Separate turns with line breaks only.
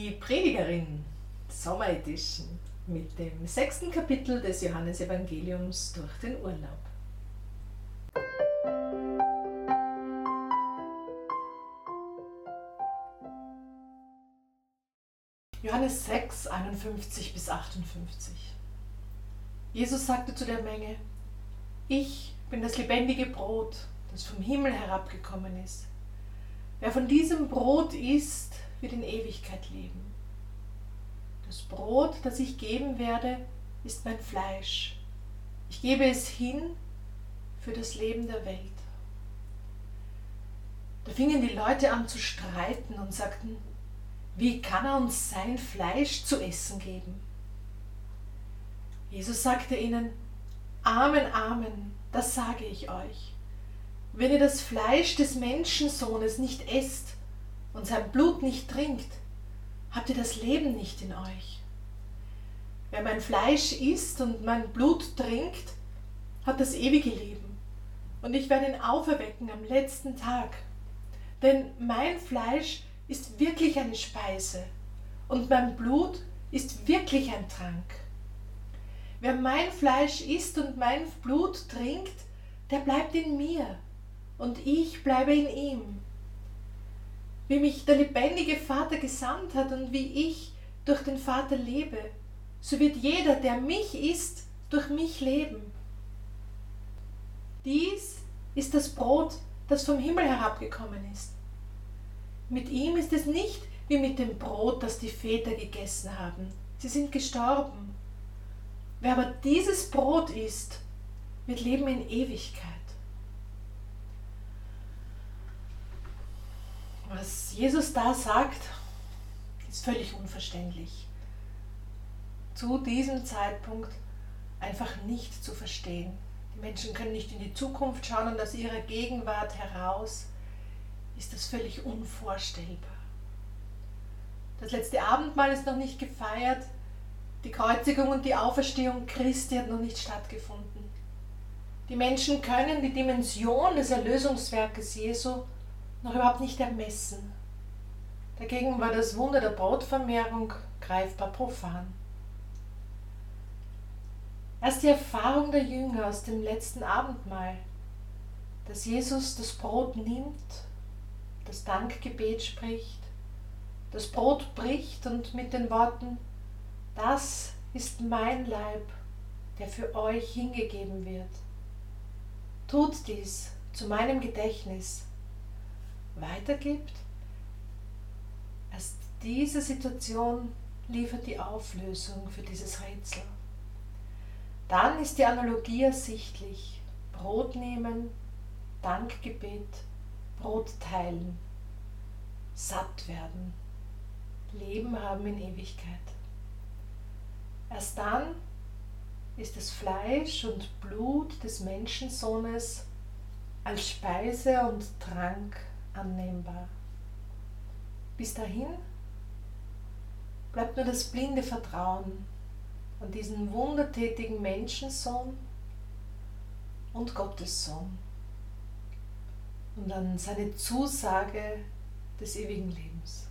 Die Predigerin Sommer Edition mit dem sechsten Kapitel des Johannesevangeliums durch den Urlaub. Johannes 6, 51 bis 58. Jesus sagte zu der Menge, ich bin das lebendige Brot, das vom Himmel herabgekommen ist. Wer von diesem Brot isst, wird in Ewigkeit leben. Das Brot, das ich geben werde, ist mein Fleisch. Ich gebe es hin für das Leben der Welt. Da fingen die Leute an zu streiten und sagten, wie kann er uns sein Fleisch zu essen geben? Jesus sagte ihnen, Amen, Amen, das sage ich euch. Wenn ihr das Fleisch des Menschensohnes nicht esst und sein Blut nicht trinkt, habt ihr das Leben nicht in euch. Wer mein Fleisch isst und mein Blut trinkt, hat das ewige Leben. Und ich werde ihn auferwecken am letzten Tag. Denn mein Fleisch ist wirklich eine Speise und mein Blut ist wirklich ein Trank. Wer mein Fleisch isst und mein Blut trinkt, der bleibt in mir und ich bleibe in ihm. Wie mich der lebendige Vater gesandt hat und wie ich durch den Vater lebe, so wird jeder, der mich isst, durch mich leben. Dies ist das Brot, das vom Himmel herabgekommen ist. Mit ihm ist es nicht wie mit dem Brot, das die Väter gegessen haben. Sie sind gestorben. Wer aber dieses Brot isst, wird leben in Ewigkeit. Was Jesus da sagt, ist völlig unverständlich. Zu diesem Zeitpunkt einfach nicht zu verstehen. Die Menschen können nicht in die Zukunft schauen und aus ihrer Gegenwart heraus ist das völlig unvorstellbar. Das letzte Abendmahl ist noch nicht gefeiert, die Kreuzigung und die Auferstehung Christi hat noch nicht stattgefunden. Die Menschen können die Dimension des Erlösungswerkes Jesu noch überhaupt nicht ermessen. Dagegen war das Wunder der Brotvermehrung greifbar profan. Erst die Erfahrung der Jünger aus dem letzten Abendmahl, dass Jesus das Brot nimmt, das Dankgebet spricht, das Brot bricht und mit den Worten, das ist mein Leib, der für euch hingegeben wird. Tut dies zu meinem Gedächtnis weitergibt. Erst diese Situation liefert die Auflösung für dieses Rätsel. Dann ist die Analogie ersichtlich. Brot nehmen, Dankgebet, Brot teilen, satt werden, Leben haben in Ewigkeit. Erst dann ist das Fleisch und Blut des Menschensohnes als Speise und Trank annehmbar. Bis dahin bleibt nur das blinde Vertrauen an diesen wundertätigen Menschensohn und Gottes Sohn und an seine Zusage des ewigen Lebens.